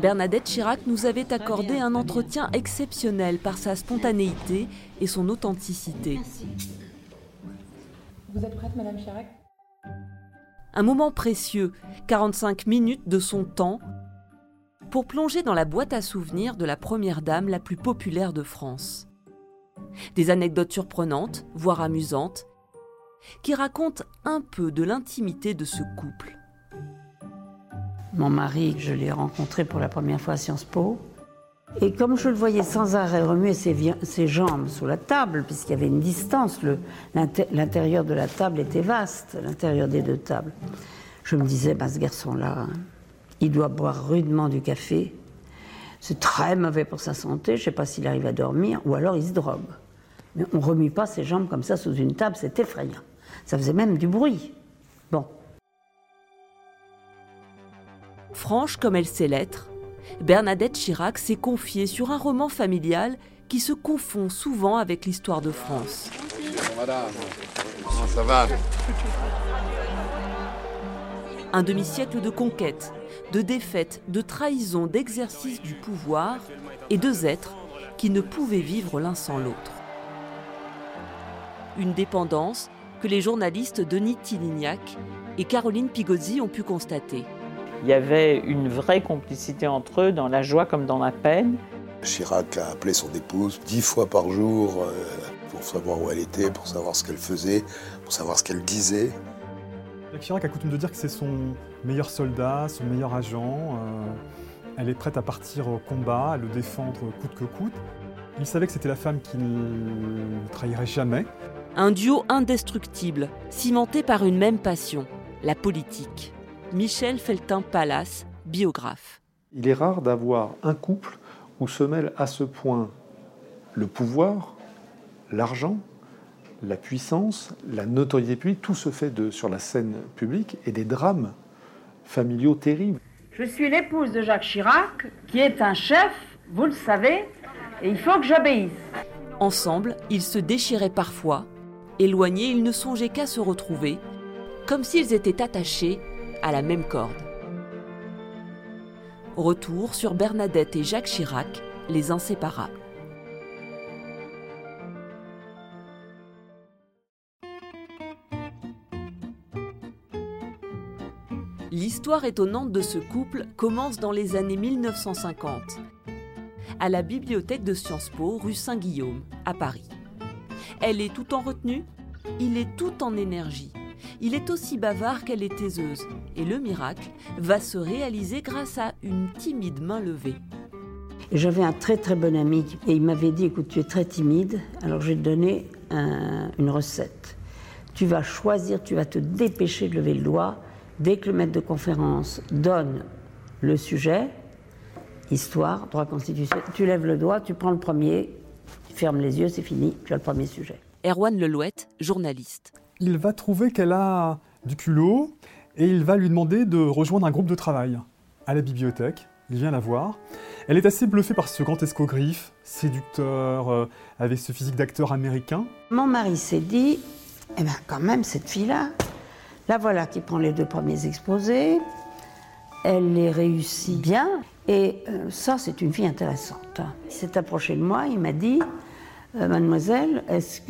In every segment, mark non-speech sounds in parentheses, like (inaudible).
Bernadette Chirac nous avait accordé un entretien exceptionnel par sa spontanéité et son authenticité. Vous êtes prête, Madame Chirac? Un moment précieux, 45 minutes de son temps, pour plonger dans la boîte à souvenirs de la première dame la plus populaire de France. Des anecdotes surprenantes, voire amusantes, qui racontent un peu de l'intimité de ce couple. Mon mari, je l'ai rencontré pour la première fois à Sciences Po. Et comme je le voyais sans arrêt remuer ses, jambes sous la table, puisqu'il y avait une distance, l'intérieur de la table était vaste, l'intérieur des deux tables, je me disais, bah, ce garçon-là, il doit boire rudement du café. C'est très mauvais pour sa santé, je ne sais pas s'il arrive à dormir, ou alors il se drogue. Mais on ne remue pas ses jambes comme ça sous une table, c'est effrayant. Ça faisait même du bruit. Franche comme elle sait l'être, Bernadette Chirac s'est confiée sur un roman familial qui se confond souvent avec l'histoire de France. ça va Un demi-siècle de conquête, de défaite, de trahison, d'exercice du pouvoir et deux êtres qui ne pouvaient vivre l'un sans l'autre. Une dépendance que les journalistes Denis Tilignac et Caroline Pigozzi ont pu constater. Il y avait une vraie complicité entre eux, dans la joie comme dans la peine. Chirac a appelé son épouse dix fois par jour euh, pour savoir où elle était, pour savoir ce qu'elle faisait, pour savoir ce qu'elle disait. Jacques Chirac a coutume de dire que c'est son meilleur soldat, son meilleur agent. Euh, elle est prête à partir au combat, à le défendre coûte que coûte. Il savait que c'était la femme qui ne trahirait jamais. Un duo indestructible, cimenté par une même passion, la politique. Michel Feltin-Pallas, biographe. Il est rare d'avoir un couple où se mêle à ce point le pouvoir, l'argent, la puissance, la notoriété publique, tout se fait de, sur la scène publique et des drames familiaux terribles. Je suis l'épouse de Jacques Chirac, qui est un chef, vous le savez, et il faut que j'obéisse. Ensemble, ils se déchiraient parfois. Éloignés, ils ne songeaient qu'à se retrouver, comme s'ils étaient attachés à la même corde. Retour sur Bernadette et Jacques Chirac, les inséparables. L'histoire étonnante de ce couple commence dans les années 1950, à la bibliothèque de Sciences Po, rue Saint-Guillaume, à Paris. Elle est tout en retenue, il est tout en énergie. Il est aussi bavard qu'elle est aiseuse, et le miracle va se réaliser grâce à une timide main levée. J'avais un très très bon ami et il m'avait dit écoute, tu es très timide, alors je vais te donner une recette. Tu vas choisir, tu vas te dépêcher de lever le doigt. Dès que le maître de conférence donne le sujet, histoire, droit constitutionnel, tu lèves le doigt, tu prends le premier, tu fermes les yeux, c'est fini, tu as le premier sujet. Erwan Lelouette, journaliste il va trouver qu'elle a du culot et il va lui demander de rejoindre un groupe de travail à la bibliothèque. Il vient la voir. Elle est assez bluffée par ce grand escogriffe, séducteur, euh, avec ce physique d'acteur américain. Mon mari s'est dit, eh bien quand même, cette fille-là, la voilà qui prend les deux premiers exposés, elle les réussit bien, et euh, ça, c'est une fille intéressante. Il s'est approché de moi, il m'a dit, euh, mademoiselle,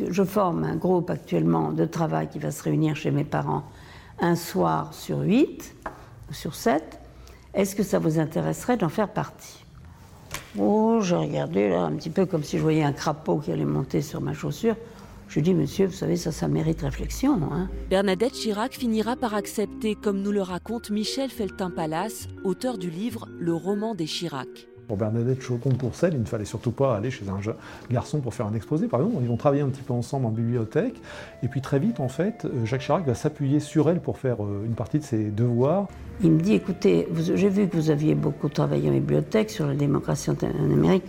je forme un groupe actuellement de travail qui va se réunir chez mes parents un soir sur huit ou sur sept? Est-ce que ça vous intéresserait d'en faire partie? Oh, j'ai regardé là un petit peu comme si je voyais un crapaud qui allait monter sur ma chaussure. Je dis, monsieur, vous savez, ça, ça mérite réflexion. Hein. Bernadette Chirac finira par accepter, comme nous le raconte Michel Feltin-Palas, auteur du livre Le roman des Chirac. Pour Bernadette Chaudron-Courcelles, il ne fallait surtout pas aller chez un garçon pour faire un exposé, par exemple. Ils vont travailler un petit peu ensemble en bibliothèque. Et puis très vite, en fait, euh, Jacques Chirac va s'appuyer sur elle pour faire euh, une partie de ses devoirs. Il me dit, écoutez, j'ai vu que vous aviez beaucoup travaillé en bibliothèque sur la démocratie en Amérique.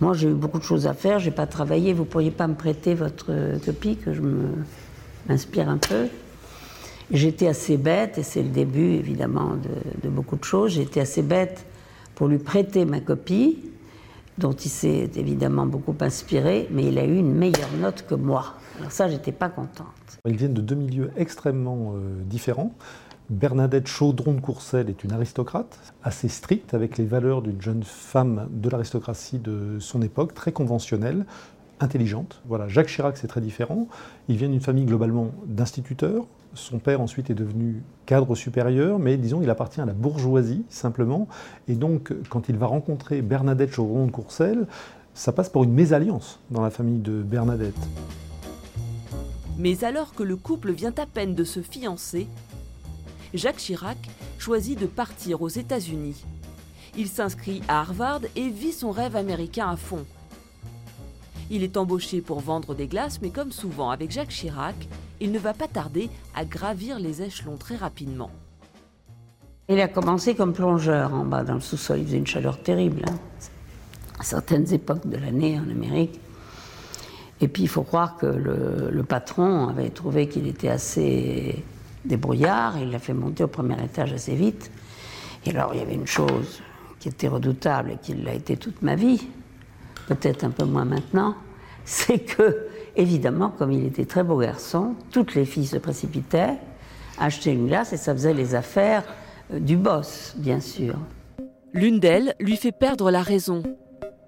Moi, j'ai eu beaucoup de choses à faire, j'ai pas travaillé. Vous pourriez pas me prêter votre euh, copie, que je m'inspire un peu? J'étais assez bête, et c'est le début évidemment de, de beaucoup de choses, j'étais assez bête pour lui prêter ma copie, dont il s'est évidemment beaucoup inspiré, mais il a eu une meilleure note que moi. Alors ça, j'étais pas contente. Ils viennent de deux milieux extrêmement euh, différents. Bernadette Chaudron de Courcelles est une aristocrate, assez stricte, avec les valeurs d'une jeune femme de l'aristocratie de son époque, très conventionnelle, intelligente. Voilà, Jacques Chirac, c'est très différent. Il vient d'une famille globalement d'instituteurs, son père ensuite est devenu cadre supérieur, mais disons il appartient à la bourgeoisie simplement. Et donc quand il va rencontrer Bernadette Chauvron de Courcelles, ça passe par une mésalliance dans la famille de Bernadette. Mais alors que le couple vient à peine de se fiancer, Jacques Chirac choisit de partir aux États-Unis. Il s'inscrit à Harvard et vit son rêve américain à fond. Il est embauché pour vendre des glaces, mais comme souvent avec Jacques Chirac, il ne va pas tarder à gravir les échelons très rapidement. Il a commencé comme plongeur en bas dans le sous-sol. Il faisait une chaleur terrible hein. à certaines époques de l'année en Amérique. Et puis il faut croire que le, patron avait trouvé qu'il était assez débrouillard. Il l'a fait monter au premier étage assez vite. Et alors il y avait une chose qui était redoutable et qui l'a été toute ma vie, peut-être un peu moins maintenant, (laughs) c'est que Évidemment, comme il était très beau garçon, toutes les filles se précipitaient, achetaient une glace et ça faisait les affaires euh, du boss, bien sûr. L'une d'elles lui fait perdre la raison.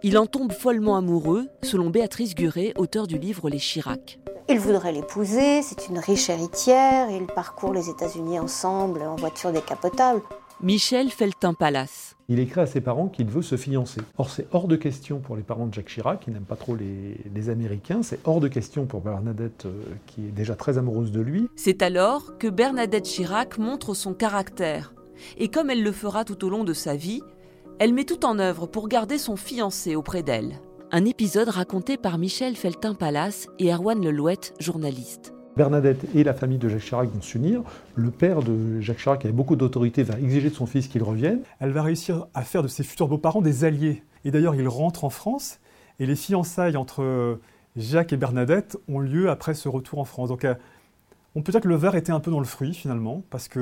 Il en tombe follement amoureux, selon Béatrice Guret, auteur du livre Les Chirac. Il voudrait l'épouser, c'est une riche héritière, ils parcourent les États-Unis ensemble en voiture décapotable. Michel Feltin-Palace. Il écrit à ses parents qu'il veut se fiancer. Or, c'est hors de question pour les parents de Jacques Chirac, qui n'aiment pas trop les, Américains. C'est hors de question pour Bernadette, euh, qui est déjà très amoureuse de lui. C'est alors que Bernadette Chirac montre son caractère. Et comme elle le fera tout au long de sa vie, elle met tout en œuvre pour garder son fiancé auprès d'elle. Un épisode raconté par Michel Feltin-Palace et Erwan Lelouette, journaliste. Bernadette et la famille de Jacques Chirac vont s'unir. Le père de Jacques Chirac, qui avait beaucoup d'autorité, va exiger de son fils qu'il revienne. Elle va réussir à faire de ses futurs beaux-parents des alliés. Et d'ailleurs, il rentre en France et les fiançailles entre Jacques et Bernadette ont lieu après ce retour en France. Donc, euh, on peut dire que le verre était un peu dans le fruit finalement, parce que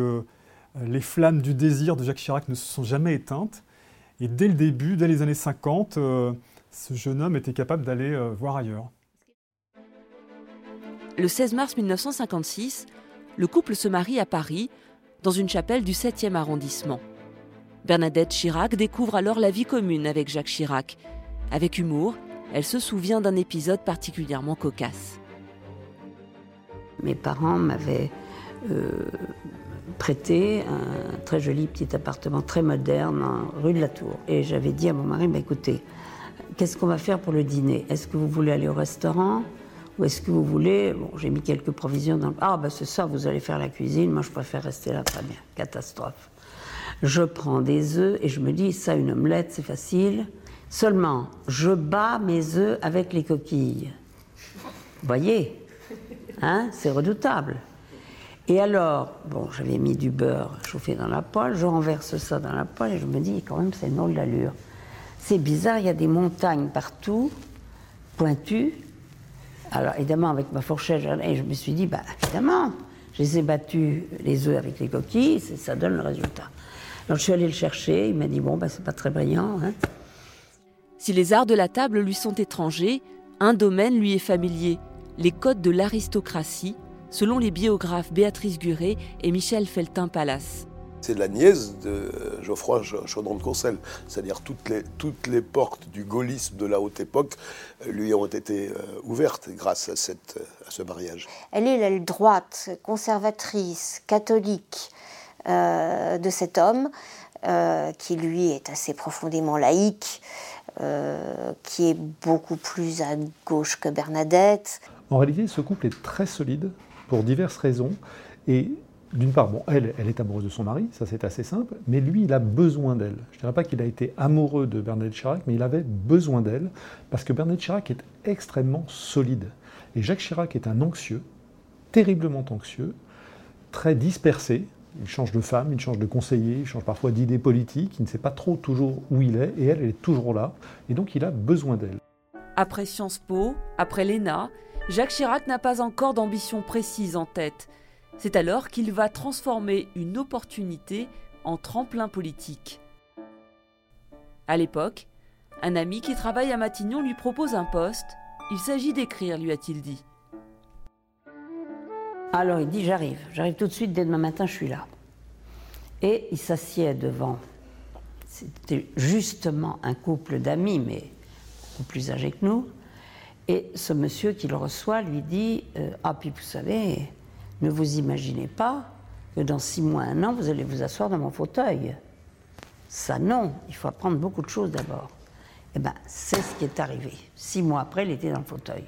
euh, les flammes du désir de Jacques Chirac ne se sont jamais éteintes. Et dès le début, dès les années 50, euh, ce jeune homme était capable d'aller voir ailleurs. Le 16 mars 1956, le couple se marie à Paris, dans une chapelle du 7e arrondissement. Bernadette Chirac découvre alors la vie commune avec Jacques Chirac. Avec humour, elle se souvient d'un épisode particulièrement cocasse. Mes parents m'avaient euh, prêté un très joli petit appartement très moderne rue de la Tour. Et j'avais dit à mon mari, bah, écoutez, qu'est-ce qu'on va faire pour le dîner? Est-ce que vous voulez aller au restaurant? Ou est-ce que vous voulez? Bon, j'ai mis quelques provisions dans le. Ah, ben c'est ça, vous allez faire la cuisine. Moi, je préfère rester là, très bien. Catastrophe. Je prends des œufs et je me dis, ça, une omelette, c'est facile. Seulement, je bats mes œufs avec les coquilles. Vous voyez? Hein? C'est redoutable. Et alors, bon, j'avais mis du beurre chauffé dans la poêle, je renverse ça dans la poêle et je me dis, quand même, c'est une d'allure. C'est bizarre, il y a des montagnes partout, pointues, alors évidemment, avec ma fourchette, je me suis dit, bah évidemment, je les ai battus les œufs avec les coquilles, ça donne le résultat. Alors je suis allée le chercher, il m'a dit, bon, bah c'est pas très brillant. Hein. Si les arts de la table lui sont étrangers, un domaine lui est familier, les codes de l'aristocratie, selon les biographes Béatrice Guret et Michel Feltin-Palace. C'est la nièce de Geoffroy Chaudron de Courcelles. C'est-à-dire toutes les, toutes les portes du gaullisme de la haute époque euh, lui ont été euh, ouvertes grâce à, cette, à ce mariage. Elle est l'aile droite, conservatrice, catholique euh, de cet homme, qui lui est assez profondément laïque, qui est beaucoup plus à gauche que Bernadette. En réalité, ce couple est très solide pour diverses raisons. Et d'une part, bon, elle, elle est amoureuse de son mari, ça c'est assez simple, mais lui, il a besoin d'elle. Je ne dirais pas qu'il a été amoureux de Bernadette Chirac, mais il avait besoin d'elle, parce que Bernadette Chirac est extrêmement solide. Et Jacques Chirac est un anxieux, terriblement anxieux, très dispersé. Il change de femme, il change de conseiller, il change parfois d'idées politiques, il ne sait pas trop toujours où il est, et elle, elle est toujours là, et donc il a besoin d'elle. Après Sciences Po, après l'ENA, Jacques Chirac n'a pas encore d'ambition précise en tête. C'est alors qu'il va transformer une opportunité en tremplin politique. À l'époque, un ami qui travaille à Matignon lui propose un poste. Il s'agit d'écrire, lui a-t-il dit. Alors il dit j'arrive, j'arrive tout de suite, dès demain matin je suis là. Et il s'assied devant, c'était justement un couple d'amis, mais beaucoup plus âgés que nous. Et ce monsieur qui le reçoit lui dit euh, Ah, puis vous savez, ne vous imaginez pas que dans six mois, un an, vous allez vous asseoir dans mon fauteuil. Ça, non, il faut apprendre beaucoup de choses d'abord. Eh bien, c'est ce qui est arrivé. Six mois après, il était dans le fauteuil.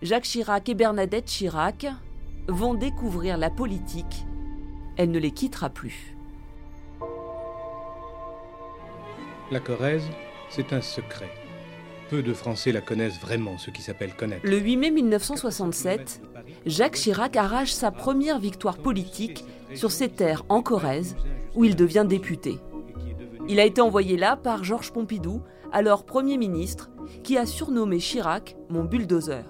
Jacques Chirac et Bernadette Chirac vont découvrir la politique. Elle ne les quittera plus. La Corrèze, c'est un secret. Peu de Français la connaissent vraiment, ce qui s'appelle connaître. Le 8 mai 1967, Jacques Chirac arrache sa première victoire politique sur ses terres en Corrèze, où il devient député. Il a été envoyé là par Georges Pompidou, alors Premier ministre, qui a surnommé Chirac mon bulldozer.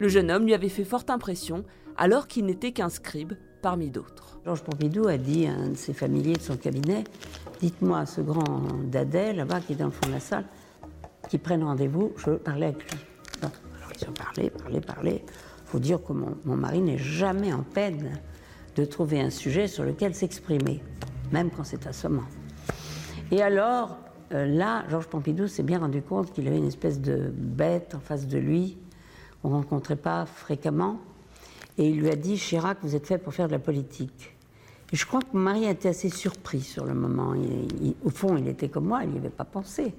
Le jeune homme lui avait fait forte impression, alors qu'il n'était qu'un scribe parmi d'autres. Georges Pompidou a dit à un de ses familiers de son cabinet Dites-moi ce grand dadais là-bas qui est dans le fond de la salle, qui prenne rendez-vous, je parler avec lui. alors ils ont parlé, parlé, parlé. Il faut dire que mon, mari n'est jamais en peine de trouver un sujet sur lequel s'exprimer, même quand c'est assommant. Et alors, euh, là, Georges Pompidou s'est bien rendu compte qu'il avait une espèce de bête en face de lui, qu'on ne rencontrait pas fréquemment. Et il lui a dit Chirac, vous êtes fait pour faire de la politique. Et je crois que mon mari a été assez surpris sur le moment. au fond, il était comme moi, il n'y avait pas pensé.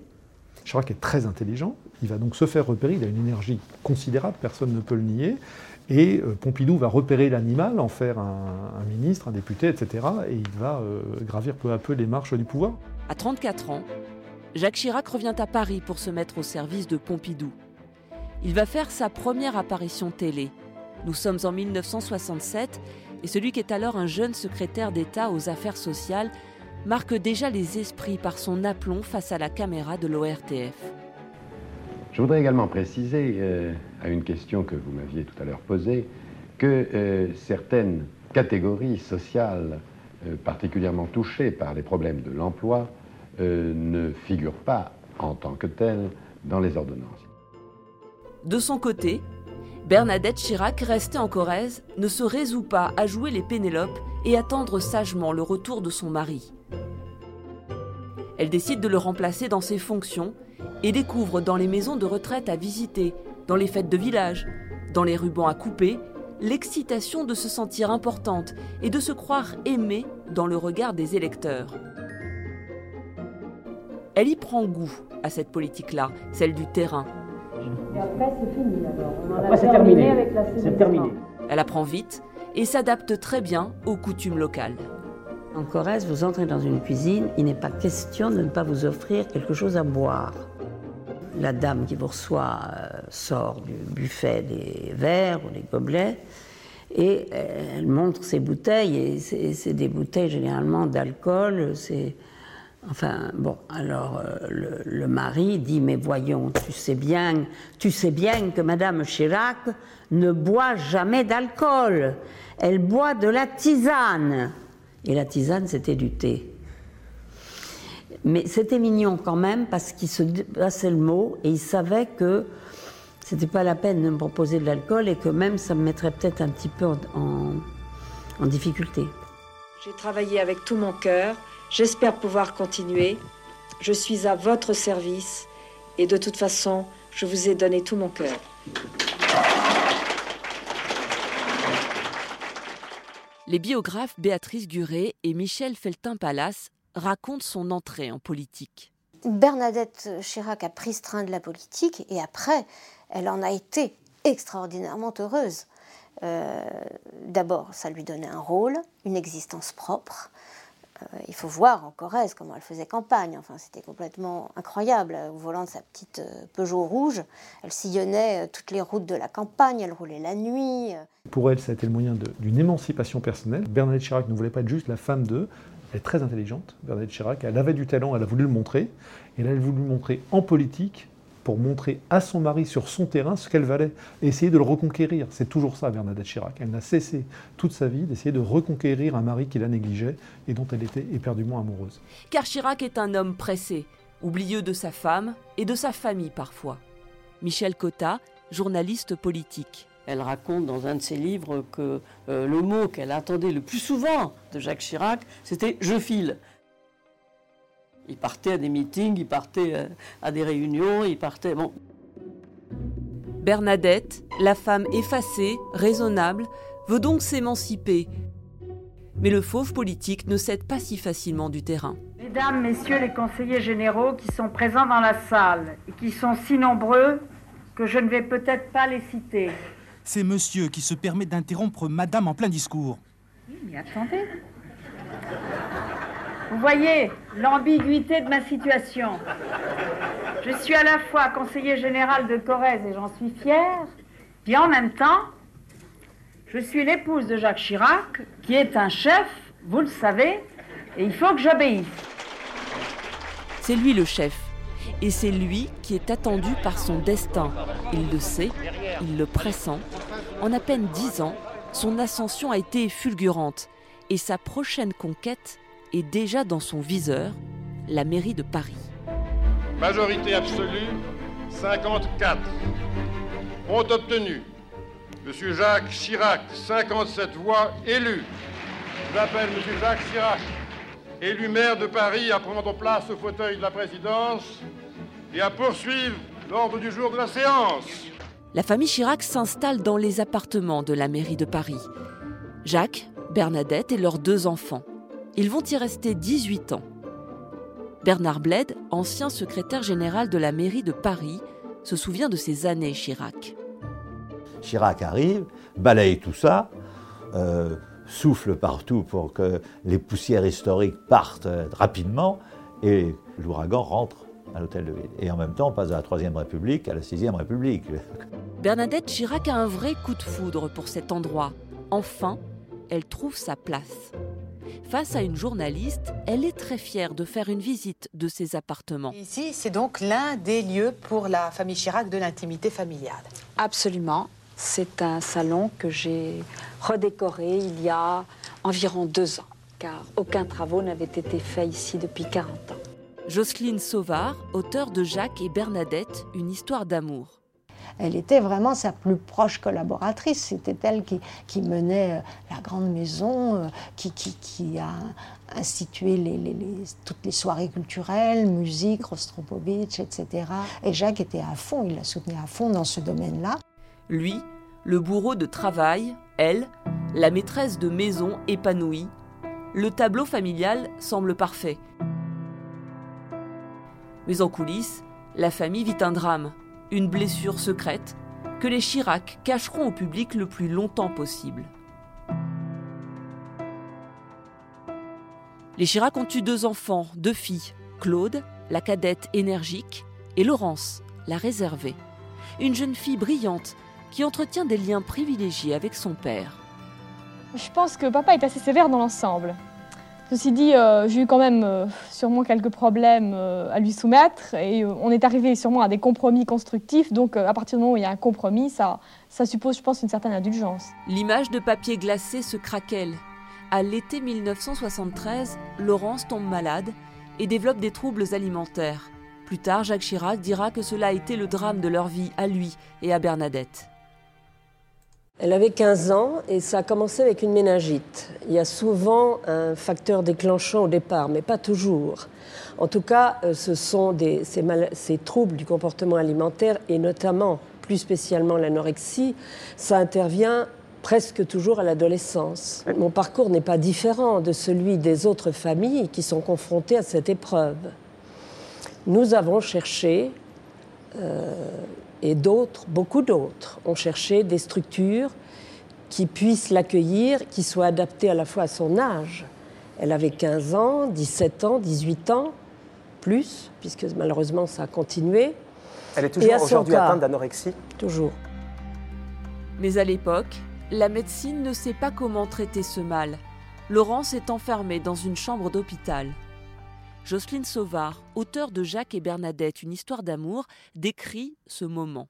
Chirac est très intelligent, il va donc se faire repérer, il a une énergie considérable, personne ne peut le nier, et euh, Pompidou va repérer l'animal, en faire un, ministre, un député, etc., et il va euh, gravir peu à peu les marches du pouvoir. À 34 ans, Jacques Chirac revient à Paris pour se mettre au service de Pompidou. Il va faire sa première apparition télé. Nous sommes en 1967 et celui qui est alors un jeune secrétaire d'État aux affaires sociales marque déjà les esprits par son aplomb face à la caméra de l'ORTF. Je voudrais également préciser, euh, à une question que vous m'aviez tout à l'heure posée, que euh, certaines catégories sociales euh, particulièrement touchées par les problèmes de l'emploi ne figurent pas en tant que telles dans les ordonnances. De son côté, Bernadette Chirac, restée en Corrèze, ne se résout pas à jouer les Pénélopes et attendre sagement le retour de son mari. Elle décide de le remplacer dans ses fonctions et découvre dans les maisons de retraite à visiter, dans les fêtes de village, dans les rubans à couper, l'excitation de se sentir importante et de se croire aimée dans le regard des électeurs. Elle y prend goût à cette politique-là, celle du terrain. Et après, c'est fini après, c'est terminé. C'est terminé. Elle apprend vite et s'adapte très bien aux coutumes locales. En Corrèze, vous entrez dans une cuisine, il n'est pas question de ne pas vous offrir quelque chose à boire. La dame qui vous reçoit euh, sort du buffet des verres ou des gobelets et euh, elle montre ses bouteilles et c'est des bouteilles généralement d'alcool. C'est enfin bon. Alors euh, le, le, mari dit mais voyons, tu sais bien, tu sais bien que Madame Chirac ne boit jamais d'alcool. Elle boit de la tisane. Et la tisane, c'était du thé. Mais c'était mignon quand même parce qu'il se passait le mot et il savait que c'était pas la peine de me proposer de l'alcool et que même ça me mettrait peut-être un petit peu en, en difficulté. J'ai travaillé avec tout mon cœur. J'espère pouvoir continuer. Je suis à votre service et de toute façon, je vous ai donné tout mon cœur. Les biographes Béatrice Guret et Michel Feltin-Palas racontent son entrée en politique. Bernadette Chirac a pris ce train de la politique et après, elle en a été extraordinairement heureuse. D'abord, ça lui donnait un rôle, une existence propre. Euh, il faut voir en Corrèze comment elle faisait campagne. Enfin, c'était complètement incroyable. Au volant de sa petite euh, Peugeot rouge, elle sillonnait euh, toutes les routes de la campagne, elle roulait la nuit. Pour elle, ça a été le moyen d'une émancipation personnelle. Bernadette Chirac ne voulait pas être juste la femme d'eux. Elle est très intelligente, Bernadette Chirac. Elle avait du talent, elle a voulu le montrer. Et elle a voulu le montrer en politique pour montrer à son mari sur son terrain ce qu'elle valait, et essayer de le reconquérir. C'est toujours ça, Bernadette Chirac. Elle n'a cessé toute sa vie d'essayer de reconquérir un mari qui la négligeait et dont elle était éperdument amoureuse. Car Chirac est un homme pressé, oublieux de sa femme et de sa famille parfois. Michel Cotta, journaliste politique. Elle raconte dans un de ses livres que euh, le mot qu'elle attendait le plus souvent de Jacques Chirac, c'était je file. Il partait à des meetings, il partait euh, à des réunions, il partait. Bon. Bernadette, la femme effacée, raisonnable, veut donc s'émanciper. Mais le fauve politique ne cède pas si facilement du terrain. Mesdames, Messieurs les conseillers généraux qui sont présents dans la salle et qui sont si nombreux que je ne vais peut-être pas les citer. C'est monsieur qui se permet d'interrompre madame en plein discours. Oui, mais attendez. Vous voyez l'ambiguïté de ma situation. Je suis à la fois conseiller général de Corrèze et j'en suis fière, puis en même temps, je suis l'épouse de Jacques Chirac, qui est un chef, vous le savez, et il faut que j'obéisse. C'est lui le chef, et c'est lui qui est attendu par son destin. Il le sait, il le pressent. En à peine dix ans, son ascension a été fulgurante, et sa prochaine conquête est déjà dans son viseur, la mairie de Paris. Majorité absolue, 54. Ont obtenu M. Jacques Chirac, 57 voix élues. J'appelle M. Jacques Chirac, élu maire de Paris, à prendre place au fauteuil de la présidence et à poursuivre l'ordre du jour de la séance. La famille Chirac s'installe dans les appartements de la mairie de Paris. Jacques, Bernadette et leurs deux enfants. Ils vont y rester 18 ans. Bernard Bled, ancien secrétaire général de la mairie de Paris, se souvient de ces années Chirac. Chirac arrive, balaye tout ça, euh, souffle partout pour que les poussières historiques partent euh, rapidement, et l'ouragan rentre à l'hôtel de ville. Et en même temps, on passe de la Troisième République à la Sixième République. (laughs) Bernadette Chirac a un vrai coup de foudre pour cet endroit. Enfin, elle trouve sa place. Face à une journaliste, elle est très fière de faire une visite de ses appartements. Ici, c'est donc l'un des lieux pour la famille Chirac de l'intimité familiale. Absolument. C'est un salon que j'ai redécoré il y a environ deux ans, car aucun travaux n'avait été fait ici depuis 40 ans. Jocelyne Sauvard, auteure de Jacques et Bernadette, une histoire d'amour. Elle était vraiment sa plus proche collaboratrice. C'était elle qui, menait euh, la grande maison, euh, qui, a institué toutes les soirées culturelles, musique, Rostropovitch, etc. Et Jacques était à fond, il la soutenait à fond dans ce domaine-là. Lui, le bourreau de travail, elle, la maîtresse de maison épanouie. Le tableau familial semble parfait. Mais en coulisses, la famille vit un drame une blessure secrète que les Chirac cacheront au public le plus longtemps possible. Les Chirac ont eu deux enfants, deux filles, Claude, la cadette énergique, et Laurence, la réservée, une jeune fille brillante qui entretient des liens privilégiés avec son père. Je pense que papa est assez sévère dans l'ensemble. Ceci dit, euh, j'ai eu quand même euh, sûrement quelques problèmes euh, à lui soumettre et on est arrivé sûrement à des compromis constructifs. Donc à partir du moment où il y a un compromis, ça, ça suppose, je pense, une certaine indulgence. L'image de papier glacé se craquelle. À l'été 1973, Laurence tombe malade et développe des troubles alimentaires. Plus tard, Jacques Chirac dira que cela a été le drame de leur vie à lui et à Bernadette. Elle avait 15 ans et ça a commencé avec une méningite. Il y a souvent un facteur déclenchant au départ, mais pas toujours. En tout cas, euh, ce sont ces, troubles du comportement alimentaire et notamment, plus spécialement l'anorexie, ça intervient presque toujours à l'adolescence. Mon parcours n'est pas différent de celui des autres familles qui sont confrontées à cette épreuve. Nous avons cherché euh, et d'autres, beaucoup d'autres, ont cherché des structures qui puisse l'accueillir, qui soit adapté à la fois à son âge. Elle avait 15 ans, 17 ans, 18 ans, plus, puisque malheureusement ça a continué. Elle est toujours aujourd'hui atteinte d'anorexie Toujours. Mais à l'époque, la médecine ne sait pas comment traiter ce mal. Laurence est enfermée dans une chambre d'hôpital. Jocelyne Sauvard, auteure de Jacques et Bernadette, une histoire d'amour, décrit ce moment.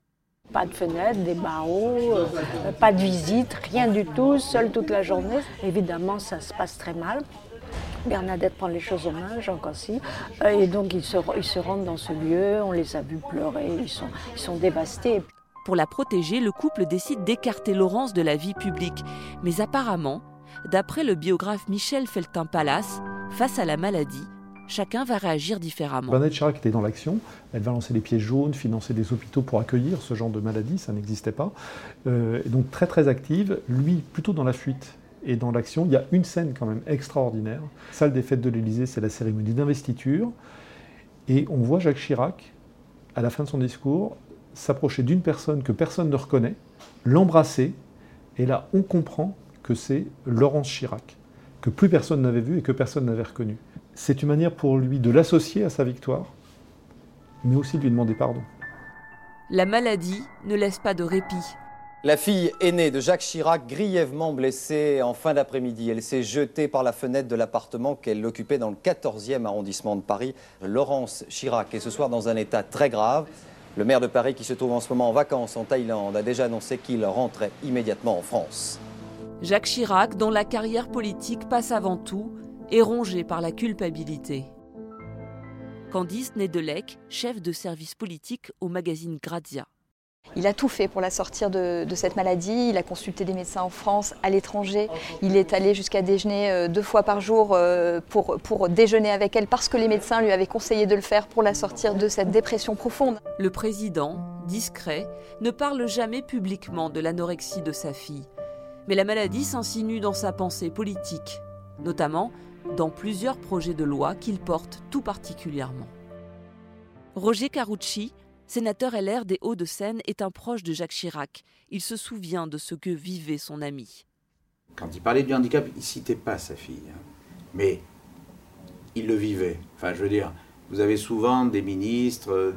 Pas de fenêtre, des barreaux, euh, pas de visite, rien du tout, seule toute la journée. Évidemment, ça se passe très mal. Bernadette prend les choses en main, Jacques aussi. Euh, et donc, ils se, ils se rendent dans ce lieu, on les a vus pleurer, ils sont, ils sont dévastés. Pour la protéger, le couple décide d'écarter Laurence de la vie publique. Mais apparemment, d'après le biographe Michel Feltin-Palas, face à la maladie, chacun va réagir différemment. Bernadette Chirac était dans l'action, elle va lancer les pieds jaunes, financer des hôpitaux pour accueillir ce genre de maladie, ça n'existait pas. Euh, donc très très active, lui plutôt dans la fuite et dans l'action. Il y a une scène quand même extraordinaire. Salle des fêtes de l'Élysée, c'est la cérémonie d'investiture. Et on voit Jacques Chirac, à la fin de son discours, s'approcher d'une personne que personne ne reconnaît, l'embrasser, et là on comprend que c'est Laurence Chirac, que plus personne n'avait vu et que personne n'avait reconnu. C'est une manière pour lui de l'associer à sa victoire, mais aussi de lui demander pardon. La maladie ne laisse pas de répit. La fille aînée de Jacques Chirac, grièvement blessée en fin d'après-midi. Elle s'est jetée par la fenêtre de l'appartement qu'elle occupait dans le 14e arrondissement de Paris. Laurence Chirac est ce soir dans un état très grave. Le maire de Paris, qui se trouve en ce moment en vacances en Thaïlande, a déjà annoncé qu'il rentrait immédiatement en France. Jacques Chirac, dont la carrière politique passe avant tout, est rongé par la culpabilité. Candice Nedelec, chef de service politique au magazine Grazia. Il a tout fait pour la sortir de, de, cette maladie. Il a consulté des médecins en France, à l'étranger. Il est allé jusqu'à déjeuner euh, deux fois par jour euh, pour, pour déjeuner avec elle parce que les médecins lui avaient conseillé de le faire pour la sortir de cette dépression profonde. Le président, discret, ne parle jamais publiquement de l'anorexie de sa fille. Mais la maladie s'insinue dans sa pensée politique, notamment dans plusieurs projets de loi qu'il porte tout particulièrement. Roger Carucci, sénateur LR des Hauts-de-Seine, est un proche de Jacques Chirac. Il se souvient de ce que vivait son ami. Quand il parlait du handicap, il citait pas sa fille. hein. Mais il le vivait. Enfin, je veux dire, vous avez souvent des ministres, euh,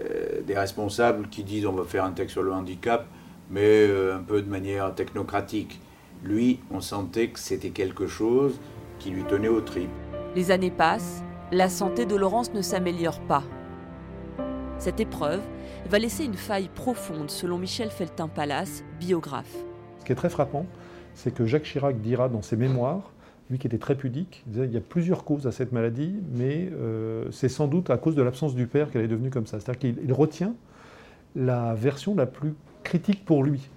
euh, des responsables qui disent on va faire un texte sur le handicap, mais euh, un peu de manière technocratique. Lui, on sentait que c'était quelque chose qui lui tenait aux tripes. Les années passent, la santé de Laurence ne s'améliore pas. Cette épreuve va laisser une faille profonde selon Michel Feltin-Palas, biographe. Ce qui est très frappant, c'est que Jacques Chirac dira dans ses mémoires, lui qui était très pudique, il disait il y a plusieurs causes à cette maladie, mais euh, c'est sans doute à cause de l'absence du père qu'elle est devenue comme ça. C'est-à-dire qu'il il retient la version la plus critique pour lui.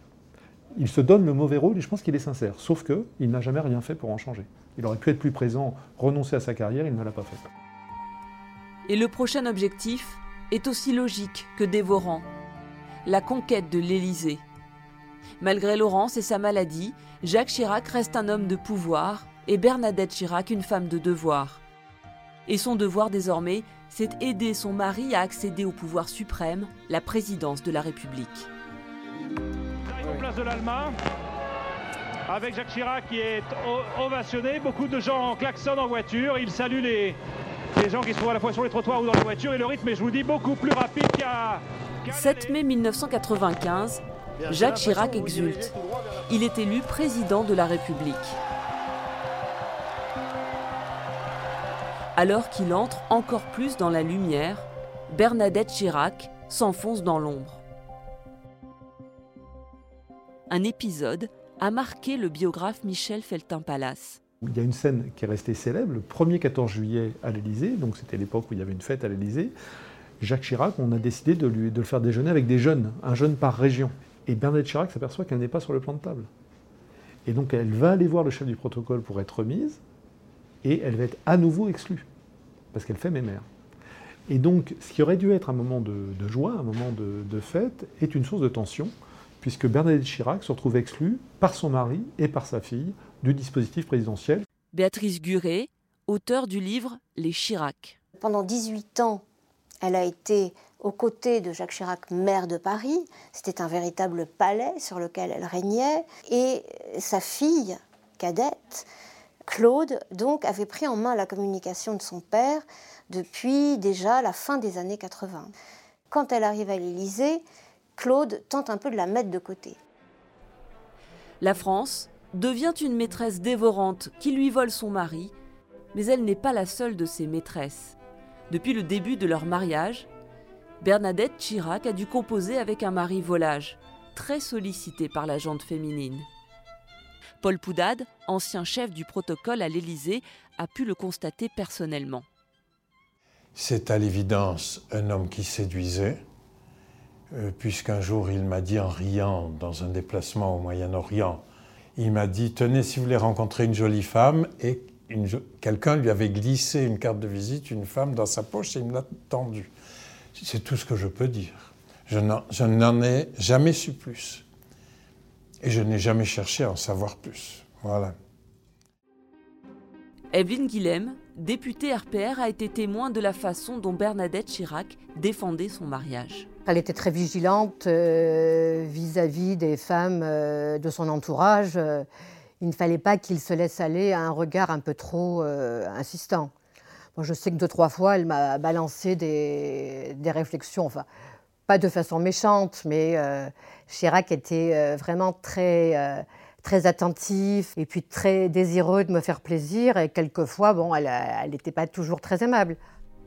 Il se donne le mauvais rôle et je pense qu'il est sincère. Sauf qu'il n'a jamais rien fait pour en changer. Il aurait pu être plus présent, renoncer à sa carrière, il ne l'a pas fait. Et le prochain objectif est aussi logique que dévorant la conquête de l'Élysée. Malgré Laurence et sa maladie, Jacques Chirac reste un homme de pouvoir et Bernadette Chirac une femme de devoir. Et son devoir désormais, c'est aider son mari à accéder au pouvoir suprême, la présidence de la République. en place de l'Alma, avec Jacques Chirac qui est ovationné. Beaucoup de gens klaxonnent en voiture. Il salue les, les gens qui se trouvent à la fois sur les trottoirs ou dans les voitures. Et le rythme est, je vous dis, beaucoup plus rapide qu'à. 7 mai 1995, Jacques Chirac exulte. Il est élu président de la République. Alors qu'il entre encore plus dans la lumière, Bernadette Chirac s'enfonce dans l'ombre. Un épisode a marqué le biographe Michel Feltin-Palas. Il y a une scène qui est restée célèbre, le 1er 14 juillet à l'Élysée, donc c'était l'époque où il y avait une fête à l'Élysée. Jacques Chirac, on a décidé de, lui, le faire déjeuner avec des jeunes, un jeune par région. Et Bernadette Chirac s'aperçoit qu'elle n'est pas sur le plan de table. Et donc elle va aller voir le chef du protocole pour être remise, et elle va être à nouveau exclue, parce qu'elle fait mémère. Et donc ce qui aurait dû être un moment de, joie, un moment de, fête, est une source de tension, puisque Bernadette Chirac se retrouve exclue par son mari et par sa fille du dispositif présidentiel. Béatrice Guret, auteure du livre Les Chirac. Pendant 18 ans, elle a été aux côtés de Jacques Chirac, maire de Paris. C'était un véritable palais sur lequel elle régnait. Et sa fille cadette, Claude, donc, avait pris en main la communication de son père depuis déjà la fin des années 80. Quand elle arrive à l'Élysée, Claude tente un peu de la mettre de côté. La France devient une maîtresse dévorante qui lui vole son mari, mais elle n'est pas la seule de ses maîtresses. Depuis le début de leur mariage, Bernadette Chirac a dû composer avec un mari volage, très sollicité par la jante féminine. Paul Poudade, ancien chef du protocole à l'Élysée, a pu le constater personnellement. C'est à l'évidence un homme qui séduisait, puisqu'un jour il m'a dit en riant dans un déplacement au Moyen-Orient, il m'a dit, tenez, si vous voulez rencontrer une jolie femme, et quelqu'un lui avait glissé une carte de visite, une femme dans sa poche, et il me l'a tendue. C'est tout ce que je peux dire. Je n'en ai jamais su plus. Et je n'ai jamais cherché à en savoir plus. Voilà. Evelyne Guilhem, députée RPR, a été témoin de la façon dont Bernadette Chirac défendait son mariage. Elle était très vigilante euh, vis-à-vis des femmes euh, de son entourage. il ne fallait pas qu'il se laisse aller à un regard un peu trop euh, insistant je sais que deux, trois fois, elle m'a balancé des, réflexions, enfin, pas de façon méchante, mais Chirac était vraiment très, très attentif et puis très désireux de me faire plaisir. Et quelquefois, bon, elle n'était pas toujours très aimable.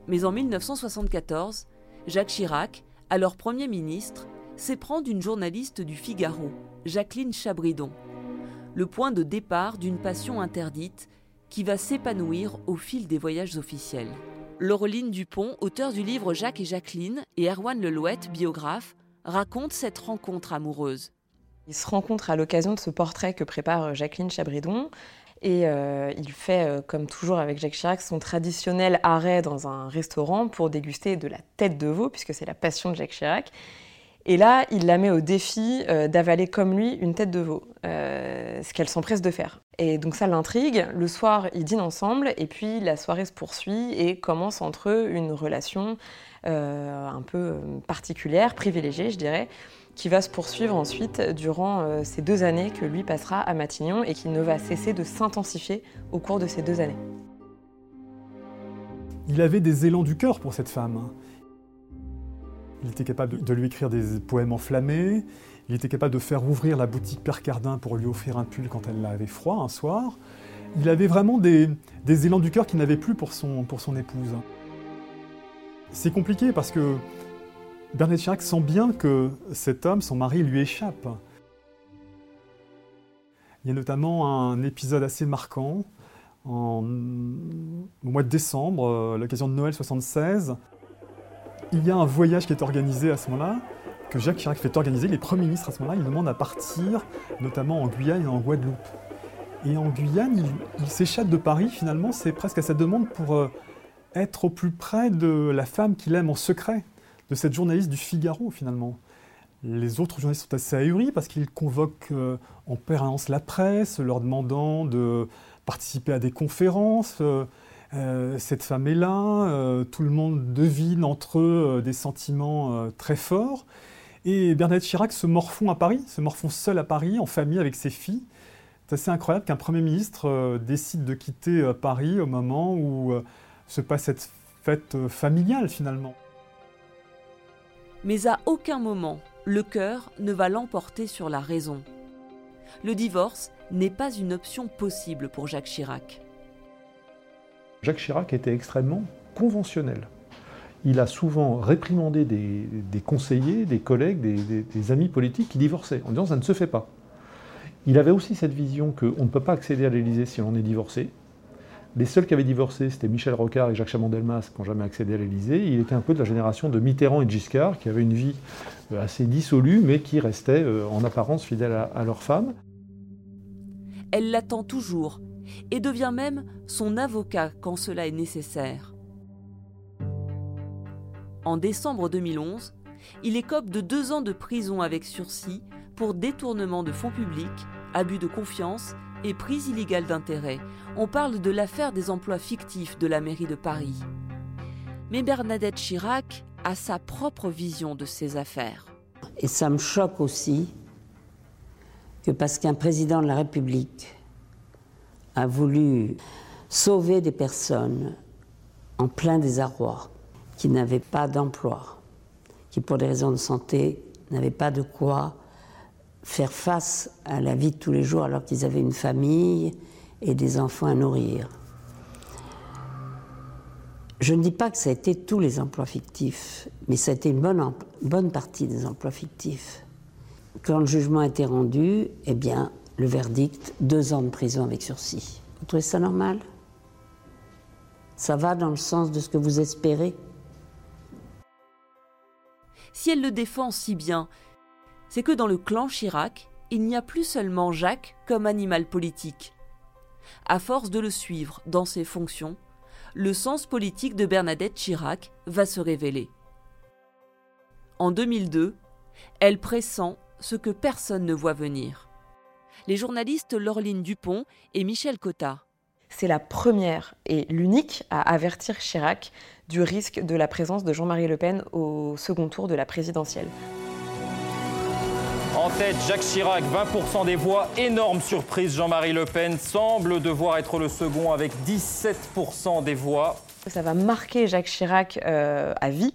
Mais en 1974, Jacques Chirac, alors Premier ministre, s'éprend d'une journaliste du Figaro, Jacqueline Chabridon. Le point de départ d'une passion interdite qui va s'épanouir au fil des voyages officiels. Laureline Dupont, auteur du livre Jacques et Jacqueline, et Erwan Lelouette, biographe, racontent cette rencontre amoureuse. Ils se rencontrent à l'occasion de ce portrait que prépare Jacqueline Chabridon. Et euh, il fait, euh, comme toujours avec Jacques Chirac, son traditionnel arrêt dans un restaurant pour déguster de la tête de veau, puisque c'est la passion de Jacques Chirac. Et là, il la met au défi euh, d'avaler comme lui une tête de veau, ce qu'elle s'empresse de faire. Et donc ça l'intrigue. Le soir, ils dînent ensemble, et puis la soirée se poursuit et commence entre eux une relation un peu particulière, privilégiée, je dirais, qui va se poursuivre ensuite durant ces deux années que lui passera à Matignon et qui ne va cesser de s'intensifier au cours de ces deux années. Il avait des élans du cœur pour cette femme. Il était capable de lui écrire des poèmes enflammés. Il était capable de faire ouvrir la boutique Père Cardin pour lui offrir un pull quand elle avait froid un soir. Il avait vraiment des, élans du cœur qu'il n'avait plus pour son épouse. C'est compliqué parce que Bernadette Chirac sent bien que cet homme, son mari, lui échappe. Il y a notamment un épisode assez marquant au mois de décembre, à l'occasion de Noël 76 il y a un voyage qui est organisé à ce moment-là, que Jacques Chirac fait organiser. Les premiers ministres à ce moment-là, ils demandent à partir, notamment en Guyane et en Guadeloupe. Et en Guyane, il, s'échappe de Paris, finalement, c'est presque à sa demande pour euh, être au plus près de la femme qu'il aime en secret, cette journaliste du Figaro, finalement. Les autres journalistes sont assez ahuris parce qu'ils convoquent euh, en permanence la presse, leur demandant de participer à des conférences. Euh, euh, cette femme est là, tout le monde devine entre eux des sentiments très forts. Et Bernadette Chirac se morfond à Paris, se morfond seul à Paris, en famille avec ses filles. C'est assez incroyable qu'un Premier ministre décide de quitter Paris au moment où se passe cette fête familiale finalement. Mais à aucun moment, le cœur ne va l'emporter sur la raison. Le divorce n'est pas une option possible pour Jacques Chirac. Jacques Chirac était extrêmement conventionnel. Il a souvent réprimandé des, conseillers, des collègues, des, amis politiques qui divorçaient, en disant ça ne se fait pas. Il avait aussi cette vision qu'on ne peut pas accéder à l'Élysée si on est divorcé. Les seuls qui avaient divorcé, c'était Michel Rocard et Jacques Chaban-Delmas qui n'ont jamais accédé à l'Élysée. Il était un peu de la génération de Mitterrand et Giscard, qui avaient une vie euh, assez dissolue, mais qui restaient euh, en apparence fidèles à, à leur femme. Elle l'attend toujours, et devient même son avocat quand cela est nécessaire. En décembre 2011, il écope de deux ans de prison avec sursis pour détournement de fonds publics, abus de confiance et prise illégale d'intérêt. On parle de l'affaire des emplois fictifs de la mairie de Paris. Mais Bernadette Chirac a sa propre vision de ses affaires. Et ça me choque aussi que parce qu'un président de la République a voulu sauver des personnes en plein désarroi, qui n'avaient pas d'emploi, qui pour des raisons de santé n'avaient pas de quoi faire face à la vie de tous les jours alors qu'ils avaient une famille et des enfants à nourrir. Je ne dis pas que ça a été tous les emplois fictifs, mais ça a été une bonne, bonne partie des emplois fictifs. Quand le jugement a été rendu, eh bien, le verdict, deux ans de prison avec sursis. Vous trouvez ça normal? Ça va dans le sens de ce que vous espérez? Si elle le défend si bien, c'est que dans le clan Chirac, il n'y a plus seulement Jacques comme animal politique. À force de le suivre dans ses fonctions, le sens politique de Bernadette Chirac va se révéler. En 2002, elle pressent ce que personne ne voit venir. Les journalistes Laureline Dupont et Michel Cotta. C'est la première et l'unique à avertir Chirac du risque de la présence de Jean-Marie Le Pen au second tour de la présidentielle. En tête, Jacques Chirac, 20% des voix. Énorme surprise, Jean-Marie Le Pen semble devoir être le second avec 17% des voix. Ça va marquer Jacques Chirac euh, à vie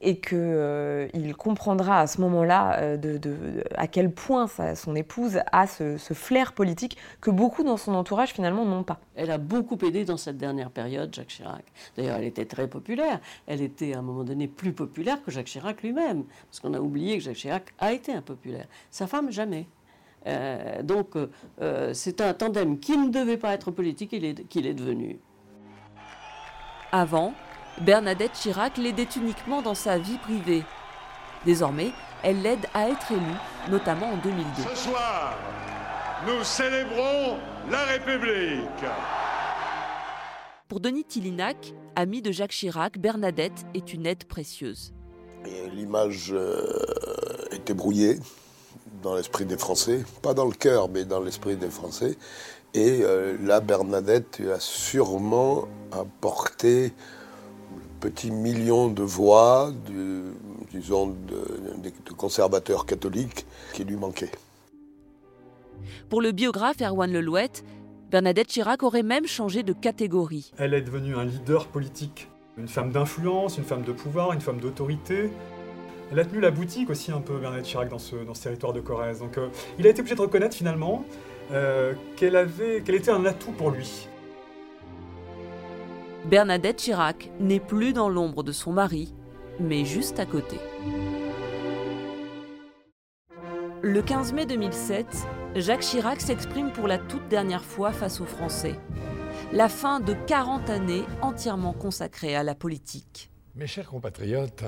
et qu'il euh, comprendra à ce moment-là euh, de, à quel point son épouse a ce, flair politique que beaucoup dans son entourage finalement n'ont pas. Elle a beaucoup aidé dans cette dernière période, Jacques Chirac. D'ailleurs, elle était très populaire. Elle était à un moment donné plus populaire que Jacques Chirac lui-même, parce qu'on a oublié que Jacques Chirac a été impopulaire. Sa femme, jamais. Euh, donc, c'est un tandem qui ne devait pas être politique qu'il est devenu. Avant, Bernadette Chirac l'aidait uniquement dans sa vie privée. Désormais, elle l'aide à être élue, notamment en 2002. Ce soir, nous célébrons la République. Pour Denis Tillinac, ami de Jacques Chirac, Bernadette est une aide précieuse. L'image euh, était brouillée dans l'esprit des Français, pas dans le cœur, mais dans l'esprit des Français. Et euh, là, Bernadette a sûrement apporté petit million de voix, de, disons, de, conservateurs catholiques qui lui manquaient. Pour le biographe Erwan Lelouette, Bernadette Chirac aurait même changé de catégorie. Elle est devenue un leader politique, une femme d'influence, une femme de pouvoir, une femme d'autorité. Elle a tenu la boutique aussi un peu, Bernadette Chirac, dans ce, dans ce territoire de Corrèze. Donc euh, il a été obligé de reconnaître finalement euh, qu'elle avait, qu'elle était un atout pour lui. Bernadette Chirac n'est plus dans l'ombre de son mari, mais juste à côté. Le 15 mai 2007, Jacques Chirac s'exprime pour la toute dernière fois face aux Français. La fin de 40 années entièrement consacrées à la politique. Mes chers compatriotes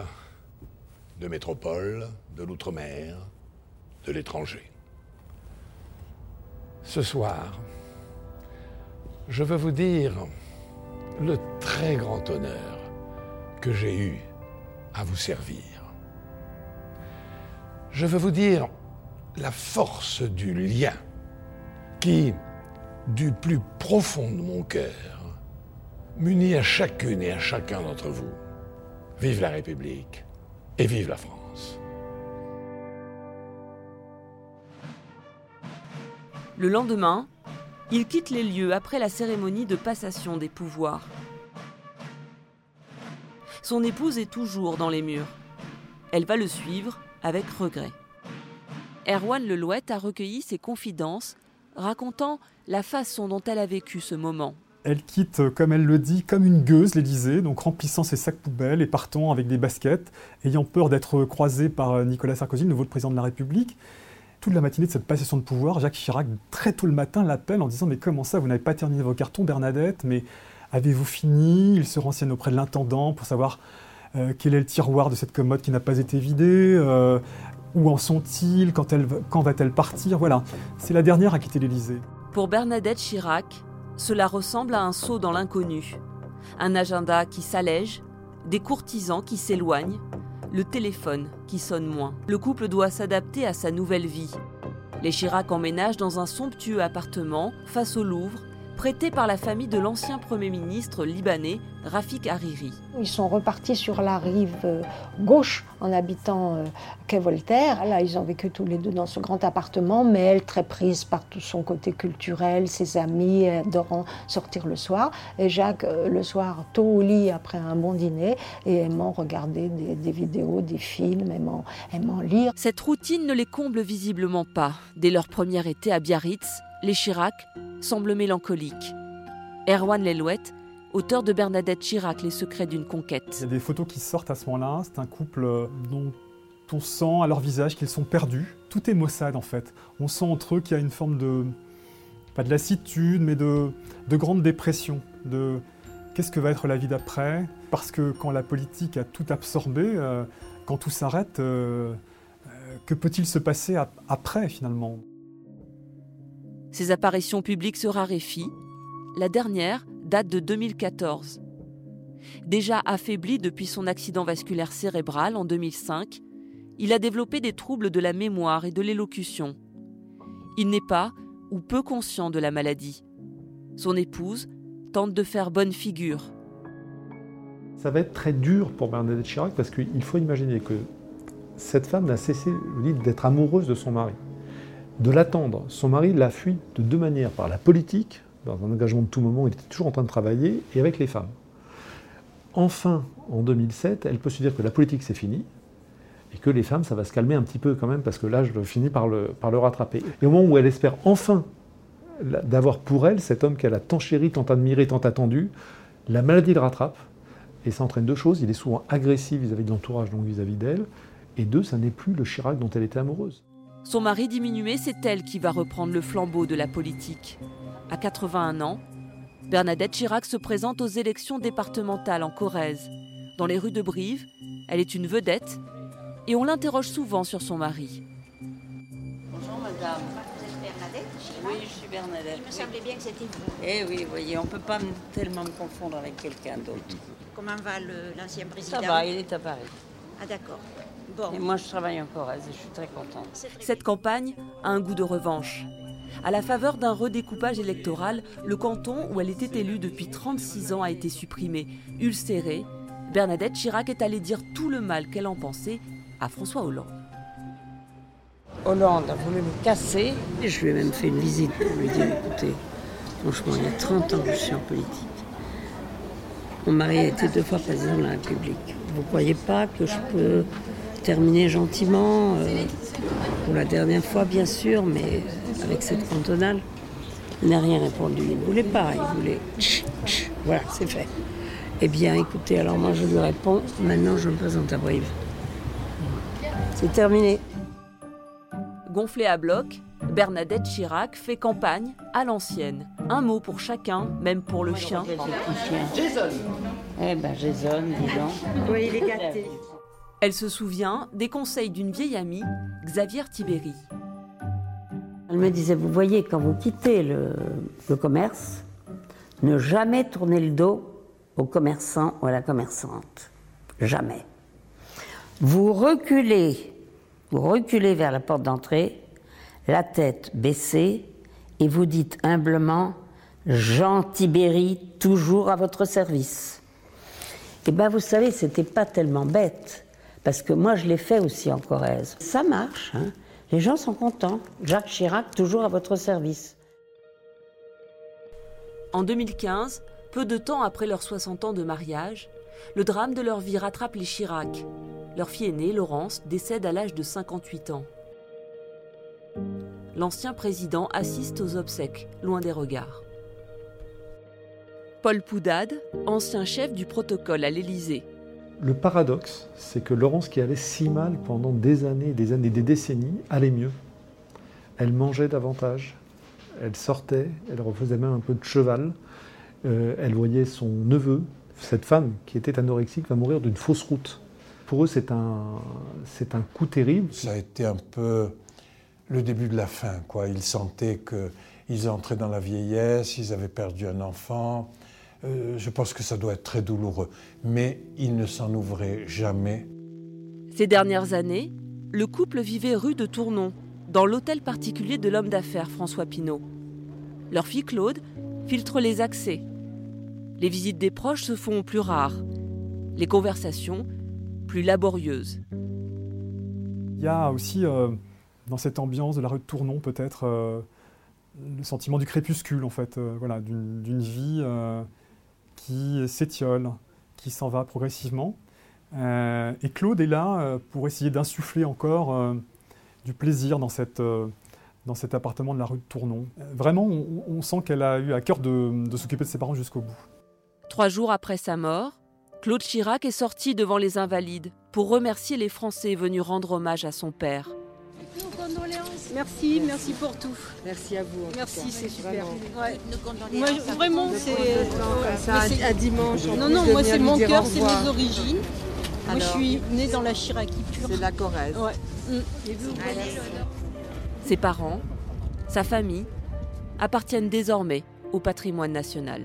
de métropole, de l'outre-mer, de l'étranger. Ce soir, je veux vous dire le très grand honneur que j'ai eu à vous servir. Je veux vous dire la force du lien qui, du plus profond de mon cœur, m'unit à chacune et à chacun d'entre vous. Vive la République et vive la France. Le lendemain, il quitte les lieux après la cérémonie de passation des pouvoirs. Son épouse est toujours dans les murs. Elle va le suivre avec regret. Erwan Lelouette a recueilli ses confidences, racontant la façon dont elle a vécu ce moment. Elle quitte, comme elle le dit, comme une gueuse l'Élysée, donc remplissant ses sacs poubelles et partant avec des baskets, ayant peur d'être croisée par Nicolas Sarkozy, le nouveau président de la République toute la matinée de cette passation de pouvoir, Jacques Chirac, très tôt le matin, l'appelle en disant Mais comment ça, vous n'avez pas terminé vos cartons, Bernadette Mais avez-vous fini? Il se renseigne auprès de l'intendant pour savoir euh, quel est le tiroir de cette commode qui n'a pas été vidé. Euh, où en sont-ils Quand, quand va-t-elle partir? Voilà, c'est la dernière à quitter l'Élysée. Pour Bernadette Chirac, cela ressemble à un saut dans l'inconnu. Un agenda qui s'allège, des courtisans qui s'éloignent, le téléphone qui sonne moins. Le couple doit s'adapter à sa nouvelle vie. Les Chirac emménagent dans un somptueux appartement face au Louvre, prêté par la famille de l'ancien Premier ministre libanais Rafik Hariri. Ils sont repartis sur la rive euh, gauche en habitant euh, quai Voltaire. Là, ils ont vécu tous les deux dans ce grand appartement, mais elle très prise par tout son côté culturel, ses amis, adorant sortir le soir. Et Jacques, euh, le soir, tôt au lit après un bon dîner, et aimant regarder des, vidéos, des films, aimant, aimant lire. Cette routine ne les comble visiblement pas. Dès leur premier été à Biarritz, les Chirac semblent mélancoliques. Erwan Lelouette auteur de Bernadette Chirac, Les secrets d'une conquête. Il y a des photos qui sortent à ce moment-là. C'est un couple euh, dont on sent à leur visage qu'ils sont perdus. Tout est maussade en fait. On sent entre eux qu'il y a une forme de, pas de lassitude, mais de, de grande dépression. De qu'est-ce que va être la vie d'après? Parce que quand la politique a tout absorbé, euh, quand tout s'arrête, euh, que peut-il se passer après finalement? Ces apparitions publiques se raréfient. La dernière date de 2014. Déjà affaibli depuis son accident vasculaire cérébral en 2005, il a développé des troubles de la mémoire et de l'élocution. Il n'est pas ou peu conscient de la maladie. Son épouse tente de faire bonne figure. Ça va être très dur pour Bernadette Chirac parce qu'il faut imaginer que cette femme n'a cessé d'être amoureuse de son mari, de l'attendre. Son mari l'a fui de deux manières, par la politique, dans un engagement de tout moment, il était toujours en train de travailler, et avec les femmes. Enfin, en 2007, elle peut se dire que la politique c'est fini, et que les femmes, ça va se calmer un petit peu quand même, parce que l'âge finit par le, par le rattraper. Et au moment où elle espère enfin d'avoir pour elle cet homme qu'elle a tant chéri, tant admiré, tant attendu, la maladie le rattrape, et ça entraîne deux choses. Il est souvent agressif vis-à-vis de l'entourage, donc vis-à-vis d'elle, et deux, ça n'est plus le Chirac dont elle était amoureuse. Son mari diminué, c'est elle qui va reprendre le flambeau de la politique. À 81 ans, Bernadette Chirac se présente aux élections départementales en Corrèze. Dans les rues de Brive, elle est une vedette et on l'interroge souvent sur son mari. Bonjour madame. Vous êtes Bernadette Chirac Oui, je suis Bernadette. Il me semblait bien que c'était vous. Eh oui, vous voyez, on ne peut pas tellement me confondre avec quelqu'un d'autre. Comment va l'ancien président Ça va, il est à Paris. Ah d'accord. Bon. Et moi, je travaille en Corrèze et je suis très contente. Cette campagne a un goût de revanche. À la faveur d'un redécoupage électoral, le canton où elle était élue depuis 36 ans a été supprimé. Ulcérée, Bernadette Chirac est allée dire tout le mal qu'elle en pensait à François Hollande. Hollande a voulu me casser. Et je lui ai même fait une visite pour lui dire écoutez, franchement, il y a 30 ans que je suis en politique. Mon mari a été deux fois président de la République. Vous ne croyez pas que je peux terminer gentiment euh, Pour la dernière fois, bien sûr, mais avec cette cantonale. Il n'a rien répondu. Il ne voulait pas. Il voulait. Voilà, c'est fait. Eh bien, écoutez, alors moi je lui réponds. Maintenant, je me présente à Brive. C'est terminé. Gonflé à bloc, Bernadette Chirac fait campagne à l'ancienne. Un mot pour chacun, même pour le chien. Jason Eh ben Jason, dis donc. Oui, il est gâté. Elle se souvient des conseils d'une vieille amie, Xavier Tibéry. Elle me disait, vous voyez, quand vous quittez le, commerce, ne jamais tourner le dos au commerçant ou à la commerçante. Jamais. Vous reculez, vous reculez vers la porte d'entrée, la tête baissée, et vous dites humblement Jean Tibéry, toujours à votre service. Eh bien, vous savez, c'était pas tellement bête, parce que moi, je l'ai fait aussi en Corrèze. Ça marche, hein les gens sont contents. Jacques Chirac, toujours à votre service. En 2015, peu de temps après leurs 60 ans de mariage, le drame de leur vie rattrape les Chirac. Leur fille aînée, Laurence, décède à l'âge de 58 ans. L'ancien président assiste aux obsèques, loin des regards. Paul Poudade, ancien chef du protocole à l'Élysée, le paradoxe, c'est que Laurence, qui allait si mal pendant des années, des années, des décennies, allait mieux. Elle mangeait davantage, elle sortait, elle refaisait même un peu de cheval. Euh, elle voyait son neveu, cette femme qui était anorexique, va mourir d'une fausse route. Pour eux, c'est un, un coup terrible. Ça a été un peu le début de la fin. Quoi. Ils sentaient qu'ils entraient dans la vieillesse, ils avaient perdu un enfant, euh, je pense que ça doit être très douloureux. Mais il ne s'en ouvrait jamais. Ces dernières années, le couple vivait rue de Tournon, dans l'hôtel particulier de l'homme d'affaires François Pinault. Leur fille Claude filtre les accès. Les visites des proches se font plus rares, les conversations plus laborieuses. Il y a aussi euh, dans cette ambiance de la rue de Tournon peut-être euh, le sentiment du crépuscule en fait, euh, voilà, d'une vie qui s'étiole, qui s'en va progressivement. et Claude est là pour essayer d'insuffler encore du plaisir dans, cette, dans cet appartement de la rue de Tournon. Vraiment, on, sent qu'elle a eu à cœur de s'occuper de ses parents jusqu'au bout. Trois jours après sa mort, Claude Chirac est sorti devant les Invalides pour remercier les Français venus rendre hommage à son père. Merci, merci pour tout. Merci à vous. Merci, c'est super. Moi, vraiment, c'est un dimanche. Non, non, moi c'est mon cœur, c'est mes origines. moi, je suis née dans la Chiraki pure. C'est la Corrèze. Ouais. Mm. Ses parents, sa famille appartiennent désormais au patrimoine national.